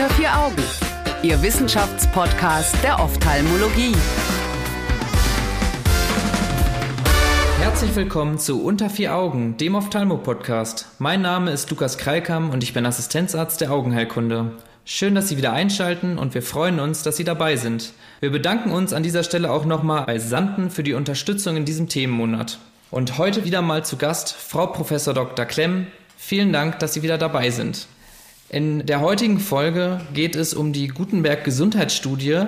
Unter vier Augen, Ihr Wissenschaftspodcast der Ophthalmologie. Herzlich willkommen zu Unter vier Augen, dem Ophthalmo-Podcast. Mein Name ist Lukas Kreikam und ich bin Assistenzarzt der Augenheilkunde. Schön, dass Sie wieder einschalten und wir freuen uns, dass Sie dabei sind. Wir bedanken uns an dieser Stelle auch nochmal bei Santen für die Unterstützung in diesem Themenmonat. Und heute wieder mal zu Gast Frau Prof. Dr. Klemm. Vielen Dank, dass Sie wieder dabei sind. In der heutigen Folge geht es um die Gutenberg Gesundheitsstudie,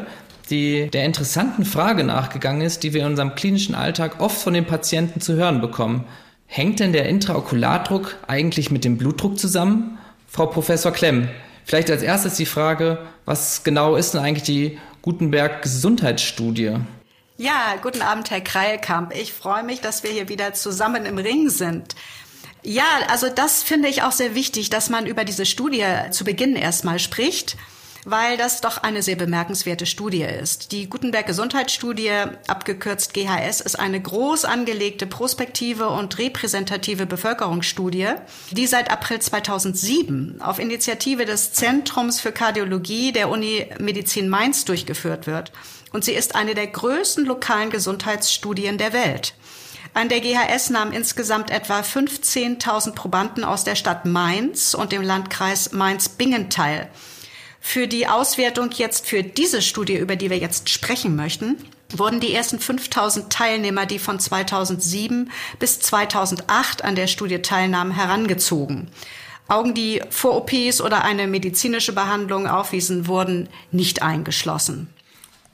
die der interessanten Frage nachgegangen ist, die wir in unserem klinischen Alltag oft von den Patienten zu hören bekommen. Hängt denn der Intraokulardruck eigentlich mit dem Blutdruck zusammen? Frau Professor Klemm, vielleicht als erstes die Frage, was genau ist denn eigentlich die Gutenberg Gesundheitsstudie? Ja, guten Abend, Herr Kreilkamp. Ich freue mich, dass wir hier wieder zusammen im Ring sind. Ja, also das finde ich auch sehr wichtig, dass man über diese Studie zu Beginn erstmal spricht, weil das doch eine sehr bemerkenswerte Studie ist. Die Gutenberg Gesundheitsstudie, abgekürzt GHS, ist eine groß angelegte prospektive und repräsentative Bevölkerungsstudie, die seit April 2007 auf Initiative des Zentrums für Kardiologie der Uni Medizin Mainz durchgeführt wird. Und sie ist eine der größten lokalen Gesundheitsstudien der Welt. An der GHS nahmen insgesamt etwa 15.000 Probanden aus der Stadt Mainz und dem Landkreis Mainz-Bingen teil. Für die Auswertung jetzt für diese Studie, über die wir jetzt sprechen möchten, wurden die ersten 5000 Teilnehmer, die von 2007 bis 2008 an der Studie teilnahmen, herangezogen. Augen, die vor OPs oder eine medizinische Behandlung aufwiesen, wurden nicht eingeschlossen.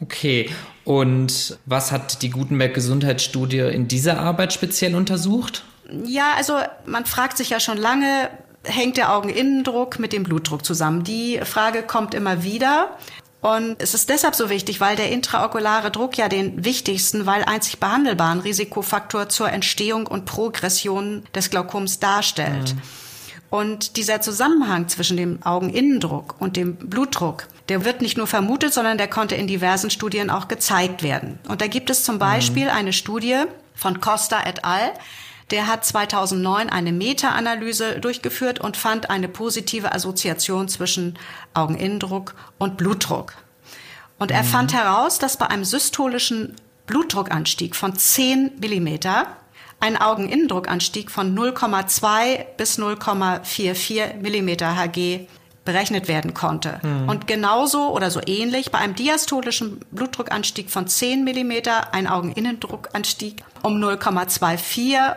Okay, und was hat die Gutenberg Gesundheitsstudie in dieser Arbeit speziell untersucht? Ja, also man fragt sich ja schon lange, hängt der Augeninnendruck mit dem Blutdruck zusammen? Die Frage kommt immer wieder. Und es ist deshalb so wichtig, weil der intraokulare Druck ja den wichtigsten, weil einzig behandelbaren Risikofaktor zur Entstehung und Progression des Glaukoms darstellt. Mhm. Und dieser Zusammenhang zwischen dem Augeninnendruck und dem Blutdruck, der wird nicht nur vermutet, sondern der konnte in diversen Studien auch gezeigt werden. Und da gibt es zum mhm. Beispiel mhm. eine Studie von Costa et al., der hat 2009 eine Meta-Analyse durchgeführt und fand eine positive Assoziation zwischen Augeninnendruck und Blutdruck. Und er mhm. fand heraus, dass bei einem systolischen Blutdruckanstieg von 10 Millimeter ein Augeninnendruckanstieg von 0,2 bis 0,44 Millimeter Hg berechnet werden konnte. Mhm. Und genauso oder so ähnlich bei einem diastolischen Blutdruckanstieg von 10 Millimeter ein Augeninnendruckanstieg um 0,24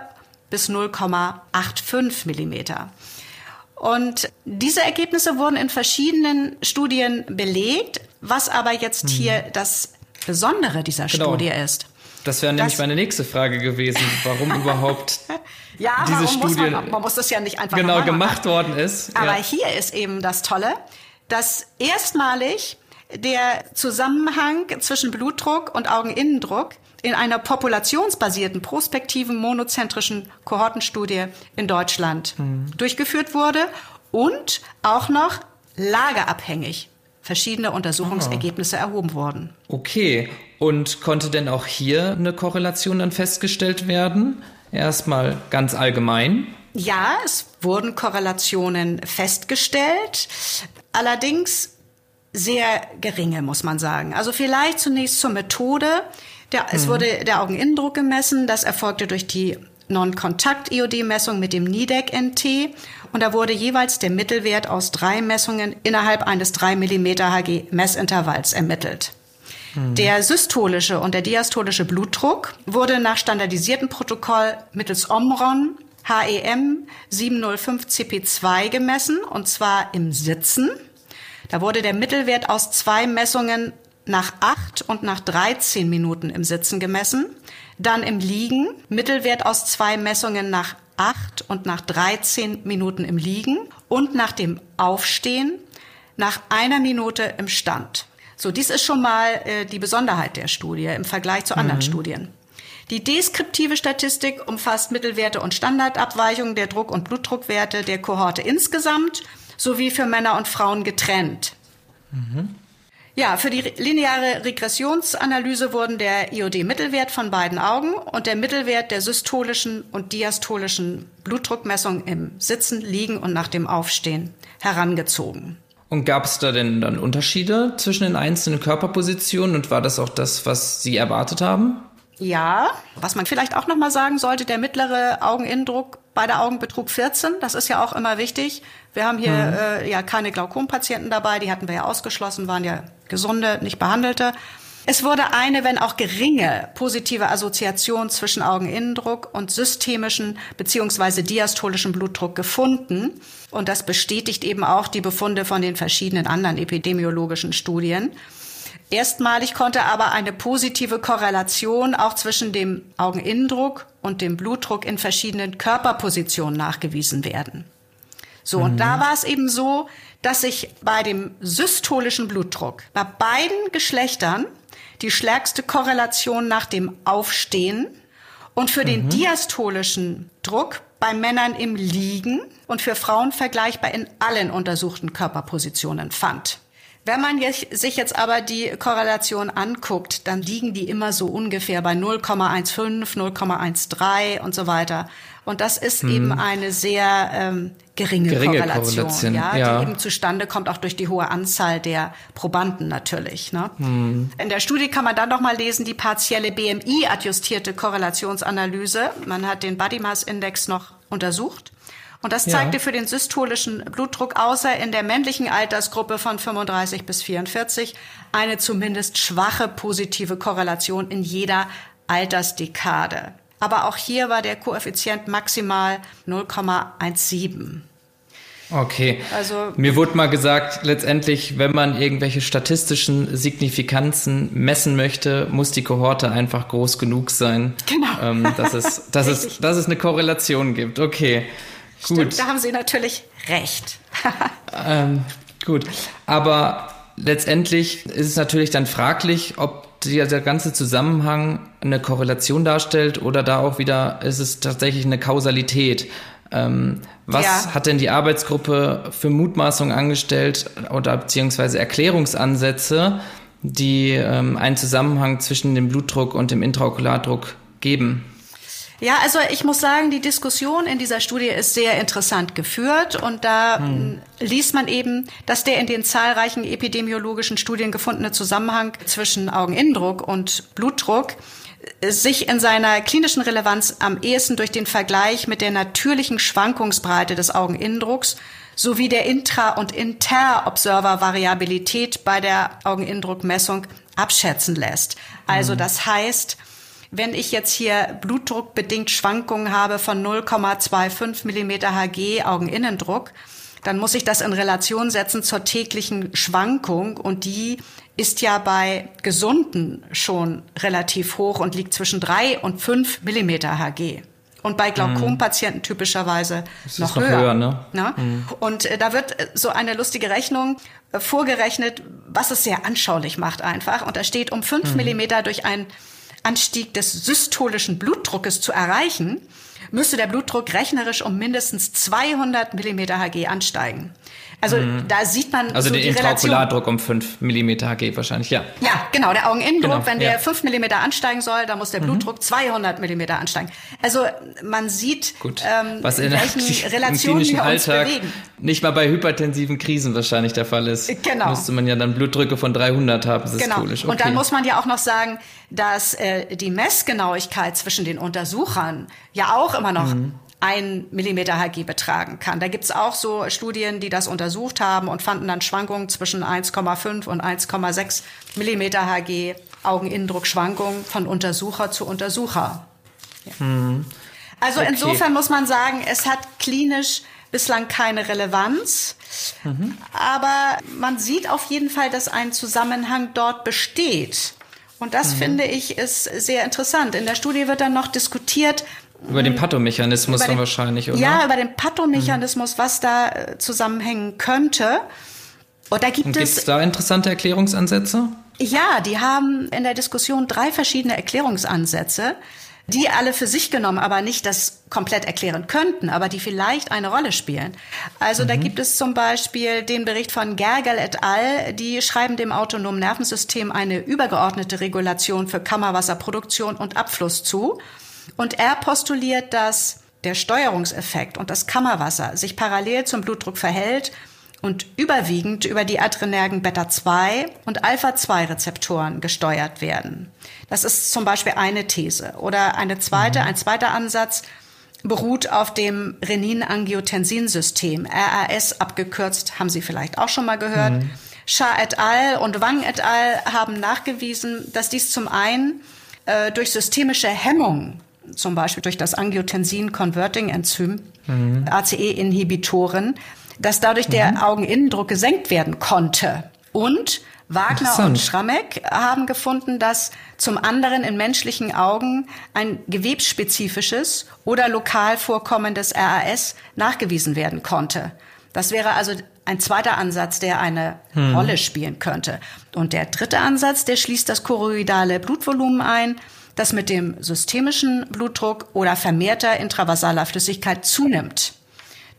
bis 0,85 Millimeter. Und diese Ergebnisse wurden in verschiedenen Studien belegt, was aber jetzt mhm. hier das Besondere dieser genau. Studie ist. Das wäre nämlich meine nächste Frage gewesen, warum überhaupt ja, diese Studie man, man, muss das ja nicht einfach genau gemacht worden ist. Aber ja. hier ist eben das Tolle, dass erstmalig der Zusammenhang zwischen Blutdruck und Augeninnendruck in einer populationsbasierten, prospektiven, monozentrischen Kohortenstudie in Deutschland mhm. durchgeführt wurde und auch noch lagerabhängig verschiedene Untersuchungsergebnisse ah. erhoben wurden. Okay, und konnte denn auch hier eine Korrelation dann festgestellt werden? Erstmal ganz allgemein. Ja, es wurden Korrelationen festgestellt, allerdings sehr geringe, muss man sagen. Also vielleicht zunächst zur Methode. Der, mhm. Es wurde der Augeninnendruck gemessen. Das erfolgte durch die Non-Kontakt-EOD-Messung mit dem NIDEC-NT. Und da wurde jeweils der Mittelwert aus drei Messungen innerhalb eines 3 mm Hg-Messintervalls ermittelt. Mhm. Der systolische und der diastolische Blutdruck wurde nach standardisiertem Protokoll mittels Omron HEM 705 CP2 gemessen, und zwar im Sitzen. Da wurde der Mittelwert aus zwei Messungen nach acht und nach 13 Minuten im Sitzen gemessen. Dann im Liegen, Mittelwert aus zwei Messungen nach acht und nach 13 Minuten im Liegen und nach dem Aufstehen nach einer Minute im Stand. So, dies ist schon mal äh, die Besonderheit der Studie im Vergleich zu anderen mhm. Studien. Die deskriptive Statistik umfasst Mittelwerte und Standardabweichungen der Druck- und Blutdruckwerte der Kohorte insgesamt sowie für Männer und Frauen getrennt. Mhm. Ja, für die lineare Regressionsanalyse wurden der IOD-Mittelwert von beiden Augen und der Mittelwert der systolischen und diastolischen Blutdruckmessung im Sitzen, Liegen und nach dem Aufstehen herangezogen. Und gab es da denn dann Unterschiede zwischen den einzelnen Körperpositionen und war das auch das, was Sie erwartet haben? Ja, was man vielleicht auch noch mal sagen sollte, der mittlere Augeninnendruck bei der Augen betrug 14. Das ist ja auch immer wichtig. Wir haben hier mhm. äh, ja keine Glaukompatienten dabei, die hatten wir ja ausgeschlossen, waren ja gesunde, nicht behandelte. Es wurde eine, wenn auch geringe, positive Assoziation zwischen Augeninnendruck und systemischen bzw. diastolischen Blutdruck gefunden. Und das bestätigt eben auch die Befunde von den verschiedenen anderen epidemiologischen Studien. Erstmalig konnte aber eine positive Korrelation auch zwischen dem Augeninnendruck und dem Blutdruck in verschiedenen Körperpositionen nachgewiesen werden. So, mhm. und da mhm. war es eben so, dass sich bei dem systolischen Blutdruck bei beiden Geschlechtern die stärkste Korrelation nach dem Aufstehen und für mhm. den diastolischen Druck bei Männern im Liegen und für Frauen vergleichbar in allen untersuchten Körperpositionen fand. Wenn man sich jetzt aber die Korrelation anguckt, dann liegen die immer so ungefähr bei 0,15, 0,13 und so weiter. Und das ist hm. eben eine sehr ähm, geringe, geringe Korrelation, Korrelation. Ja, ja, die eben zustande kommt auch durch die hohe Anzahl der Probanden natürlich. Ne? Hm. In der Studie kann man dann noch mal lesen die partielle BMI-adjustierte Korrelationsanalyse. Man hat den Body Mass Index noch untersucht. Und das zeigte ja. für den systolischen Blutdruck außer in der männlichen Altersgruppe von 35 bis 44 eine zumindest schwache positive Korrelation in jeder Altersdekade. Aber auch hier war der Koeffizient maximal 0,17. Okay. Also mir wurde mal gesagt, letztendlich, wenn man irgendwelche statistischen Signifikanzen messen möchte, muss die Kohorte einfach groß genug sein. Genau. Ähm, dass, es, dass, es, dass es eine Korrelation gibt. Okay. Gut. Stimmt, da haben Sie natürlich recht. ähm, gut, aber letztendlich ist es natürlich dann fraglich, ob der ganze Zusammenhang eine Korrelation darstellt oder da auch wieder ist es tatsächlich eine Kausalität. Ähm, was ja. hat denn die Arbeitsgruppe für Mutmaßungen angestellt oder beziehungsweise Erklärungsansätze, die ähm, einen Zusammenhang zwischen dem Blutdruck und dem Intraokulardruck geben? Ja, also ich muss sagen, die Diskussion in dieser Studie ist sehr interessant geführt und da hm. liest man eben, dass der in den zahlreichen epidemiologischen Studien gefundene Zusammenhang zwischen Augeninnendruck und Blutdruck sich in seiner klinischen Relevanz am ehesten durch den Vergleich mit der natürlichen Schwankungsbreite des Augeninnendrucks sowie der Intra- und Interobserver-Variabilität bei der Augeninnendruckmessung abschätzen lässt. Also hm. das heißt, wenn ich jetzt hier blutdruckbedingt Schwankungen habe von 0,25 Millimeter Hg Augeninnendruck, dann muss ich das in Relation setzen zur täglichen Schwankung und die ist ja bei Gesunden schon relativ hoch und liegt zwischen drei und fünf Millimeter Hg. Und bei Glaukompatienten typischerweise noch, noch höher. höher ne? ne? Mhm. Und äh, da wird äh, so eine lustige Rechnung äh, vorgerechnet, was es sehr anschaulich macht einfach. Und da steht, um fünf mhm. Millimeter durch ein Anstieg des systolischen Blutdruckes zu erreichen, müsste der Blutdruck rechnerisch um mindestens 200 Millimeter Hg ansteigen. Also mhm. da sieht man also so den Intraokulardruck um 5 mm Hg wahrscheinlich, ja. Ja, genau, der Augeninnendruck, genau, wenn der ja. 5 mm ansteigen soll, dann muss der mhm. Blutdruck mhm. 200 mm ansteigen. Also man sieht, Gut. Ähm, Was in welchen Relationen wir uns Alltag bewegen. Nicht mal bei hypertensiven Krisen wahrscheinlich der Fall ist. Genau. Müsste man ja dann Blutdrücke von 300 haben, systolisch. Genau. Okay. Und dann muss man ja auch noch sagen, dass äh, die Messgenauigkeit zwischen den Untersuchern ja auch immer noch mhm ein Millimeter Hg betragen kann. Da gibt's auch so Studien, die das untersucht haben und fanden dann Schwankungen zwischen 1,5 und 1,6 Millimeter Hg Augeninnendruckschwankungen von Untersucher zu Untersucher. Ja. Hm. Also okay. insofern muss man sagen, es hat klinisch bislang keine Relevanz. Mhm. Aber man sieht auf jeden Fall, dass ein Zusammenhang dort besteht. Und das mhm. finde ich ist sehr interessant. In der Studie wird dann noch diskutiert, über den Pathomechanismus dann wahrscheinlich, oder? Ja, über den Pathomechanismus, was da äh, zusammenhängen könnte. Und da gibt Und es. da interessante Erklärungsansätze? Ja, die haben in der Diskussion drei verschiedene Erklärungsansätze, die alle für sich genommen aber nicht das komplett erklären könnten, aber die vielleicht eine Rolle spielen. Also mhm. da gibt es zum Beispiel den Bericht von Gergel et al., die schreiben dem autonomen Nervensystem eine übergeordnete Regulation für Kammerwasserproduktion und Abfluss zu. Und er postuliert, dass der Steuerungseffekt und das Kammerwasser sich parallel zum Blutdruck verhält und überwiegend über die adrenergen Beta-2 und Alpha-2-Rezeptoren gesteuert werden. Das ist zum Beispiel eine These. Oder eine zweite, mhm. ein zweiter Ansatz beruht auf dem Renin-Angiotensin-System, RAS abgekürzt, haben Sie vielleicht auch schon mal gehört. Mhm. Shah et al. und Wang et al. haben nachgewiesen, dass dies zum einen äh, durch systemische Hemmung, zum Beispiel durch das Angiotensin-Converting-Enzym, mhm. ACE-Inhibitoren, dass dadurch mhm. der Augeninnendruck gesenkt werden konnte. Und Wagner und Schrammeck haben gefunden, dass zum anderen in menschlichen Augen ein gewebsspezifisches oder lokal vorkommendes RAS nachgewiesen werden konnte. Das wäre also ein zweiter Ansatz, der eine hm. Rolle spielen könnte. Und der dritte Ansatz, der schließt das choroidale Blutvolumen ein, das mit dem systemischen Blutdruck oder vermehrter intravasaler Flüssigkeit zunimmt.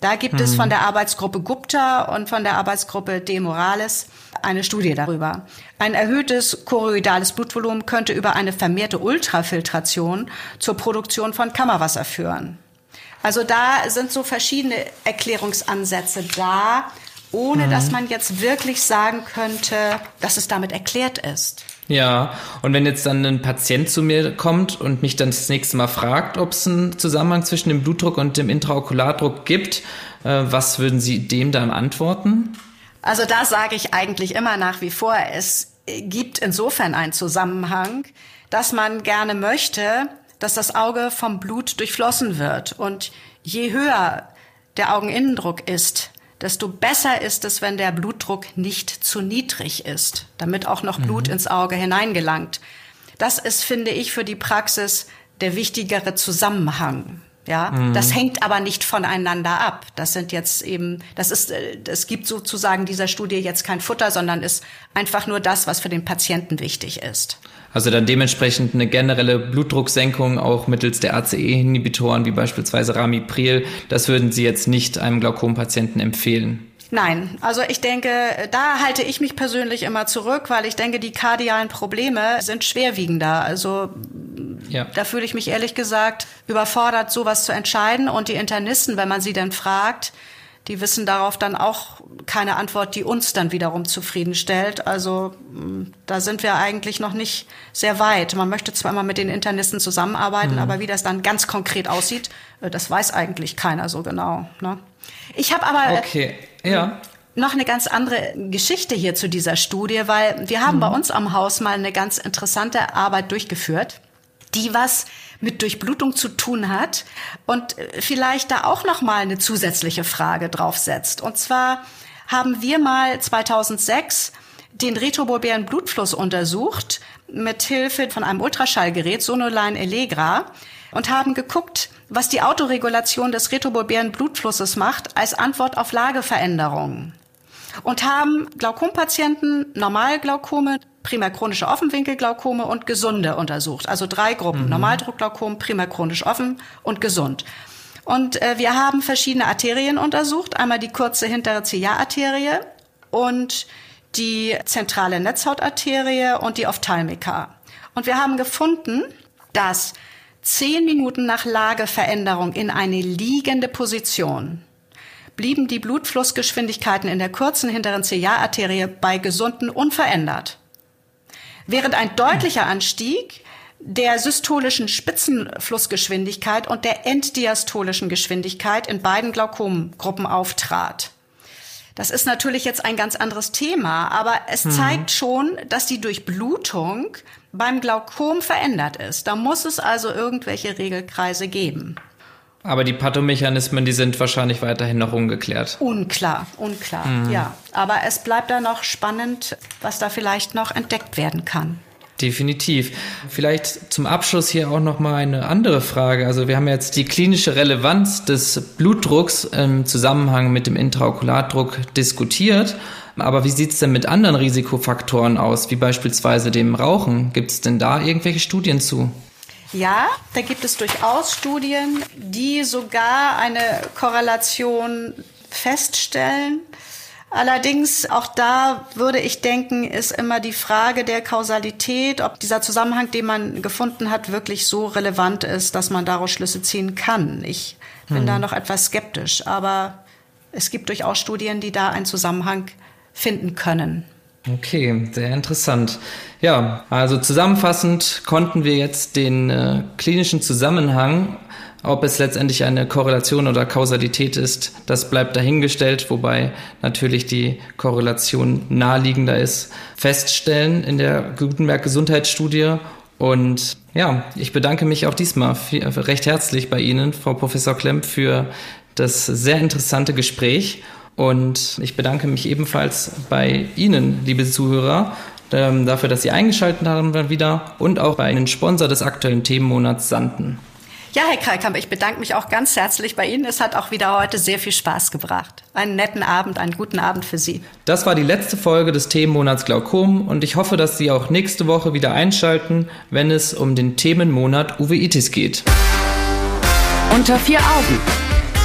Da gibt mhm. es von der Arbeitsgruppe Gupta und von der Arbeitsgruppe De Morales eine Studie darüber. Ein erhöhtes choroidales Blutvolumen könnte über eine vermehrte Ultrafiltration zur Produktion von Kammerwasser führen. Also da sind so verschiedene Erklärungsansätze da, ohne mhm. dass man jetzt wirklich sagen könnte, dass es damit erklärt ist. Ja, und wenn jetzt dann ein Patient zu mir kommt und mich dann das nächste Mal fragt, ob es einen Zusammenhang zwischen dem Blutdruck und dem Intraokulardruck gibt, äh, was würden Sie dem dann antworten? Also da sage ich eigentlich immer nach wie vor, es gibt insofern einen Zusammenhang, dass man gerne möchte, dass das Auge vom Blut durchflossen wird. Und je höher der Augeninnendruck ist, desto besser ist es, wenn der Blutdruck nicht zu niedrig ist, damit auch noch Blut mhm. ins Auge hineingelangt. Das ist, finde ich, für die Praxis der wichtigere Zusammenhang. Ja, mhm. das hängt aber nicht voneinander ab. Das sind jetzt eben, das ist, es gibt sozusagen dieser Studie jetzt kein Futter, sondern ist einfach nur das, was für den Patienten wichtig ist. Also dann dementsprechend eine generelle Blutdrucksenkung auch mittels der ACE-Inhibitoren wie beispielsweise Ramipril. Das würden Sie jetzt nicht einem Glaukompatienten empfehlen. Nein, also ich denke, da halte ich mich persönlich immer zurück, weil ich denke, die kardialen Probleme sind schwerwiegender. Also ja. da fühle ich mich ehrlich gesagt überfordert, sowas zu entscheiden. Und die Internisten, wenn man sie dann fragt, die wissen darauf dann auch keine Antwort, die uns dann wiederum zufriedenstellt. Also mm, da sind wir eigentlich noch nicht sehr weit. Man möchte zwar immer mit den Internisten zusammenarbeiten, mhm. aber wie das dann ganz konkret aussieht, äh, das weiß eigentlich keiner so genau. Ne? Ich habe aber okay. ja. noch eine ganz andere Geschichte hier zu dieser Studie, weil wir haben mhm. bei uns am Haus mal eine ganz interessante Arbeit durchgeführt, die was mit Durchblutung zu tun hat und äh, vielleicht da auch noch mal eine zusätzliche Frage draufsetzt. Und zwar haben wir mal 2006 den retrobulbären Blutfluss untersucht mit Hilfe von einem Ultraschallgerät Sonoline Allegra und haben geguckt, was die Autoregulation des retrobulbären Blutflusses macht als Antwort auf Lageveränderungen und haben Glaukompatienten, Normalglaukome, primär chronische Offenwinkelglaukome und gesunde untersucht. Also drei Gruppen, mhm. Normaldruckglaukom, primär chronisch offen und gesund. Und äh, wir haben verschiedene Arterien untersucht. Einmal die kurze hintere Ziliararterie und die zentrale Netzhautarterie und die Ophthalmika. Und wir haben gefunden, dass zehn Minuten nach Lageveränderung in eine liegende Position blieben die Blutflussgeschwindigkeiten in der kurzen hinteren Ziliararterie bei Gesunden unverändert. Während ein deutlicher Anstieg der systolischen Spitzenflussgeschwindigkeit und der enddiastolischen Geschwindigkeit in beiden Glaukomgruppen auftrat. Das ist natürlich jetzt ein ganz anderes Thema, aber es mhm. zeigt schon, dass die Durchblutung beim Glaukom verändert ist. Da muss es also irgendwelche Regelkreise geben. Aber die Pathomechanismen, die sind wahrscheinlich weiterhin noch ungeklärt. Unklar, unklar, mhm. ja. Aber es bleibt da noch spannend, was da vielleicht noch entdeckt werden kann. Definitiv. Vielleicht zum Abschluss hier auch noch mal eine andere Frage. Also wir haben jetzt die klinische Relevanz des Blutdrucks im Zusammenhang mit dem Intraokulardruck diskutiert. Aber wie sieht es denn mit anderen Risikofaktoren aus, wie beispielsweise dem Rauchen? Gibt es denn da irgendwelche Studien zu? Ja, da gibt es durchaus Studien, die sogar eine Korrelation feststellen. Allerdings, auch da würde ich denken, ist immer die Frage der Kausalität, ob dieser Zusammenhang, den man gefunden hat, wirklich so relevant ist, dass man daraus Schlüsse ziehen kann. Ich bin hm. da noch etwas skeptisch, aber es gibt durchaus Studien, die da einen Zusammenhang finden können. Okay, sehr interessant. Ja, also zusammenfassend konnten wir jetzt den äh, klinischen Zusammenhang, ob es letztendlich eine Korrelation oder Kausalität ist, das bleibt dahingestellt, wobei natürlich die Korrelation naheliegender ist, feststellen in der Gutenberg Gesundheitsstudie. Und ja, ich bedanke mich auch diesmal recht herzlich bei Ihnen, Frau Professor Klemp, für das sehr interessante Gespräch. Und ich bedanke mich ebenfalls bei Ihnen, liebe Zuhörer, ähm, dafür, dass Sie eingeschaltet haben wieder und auch bei Ihnen Sponsor des aktuellen Themenmonats Sanden. Ja, Herr Kalkamp, ich bedanke mich auch ganz herzlich bei Ihnen. Es hat auch wieder heute sehr viel Spaß gebracht. Einen netten Abend, einen guten Abend für Sie. Das war die letzte Folge des Themenmonats Glaukom und ich hoffe, dass Sie auch nächste Woche wieder einschalten, wenn es um den Themenmonat Uveitis geht. Unter vier Augen.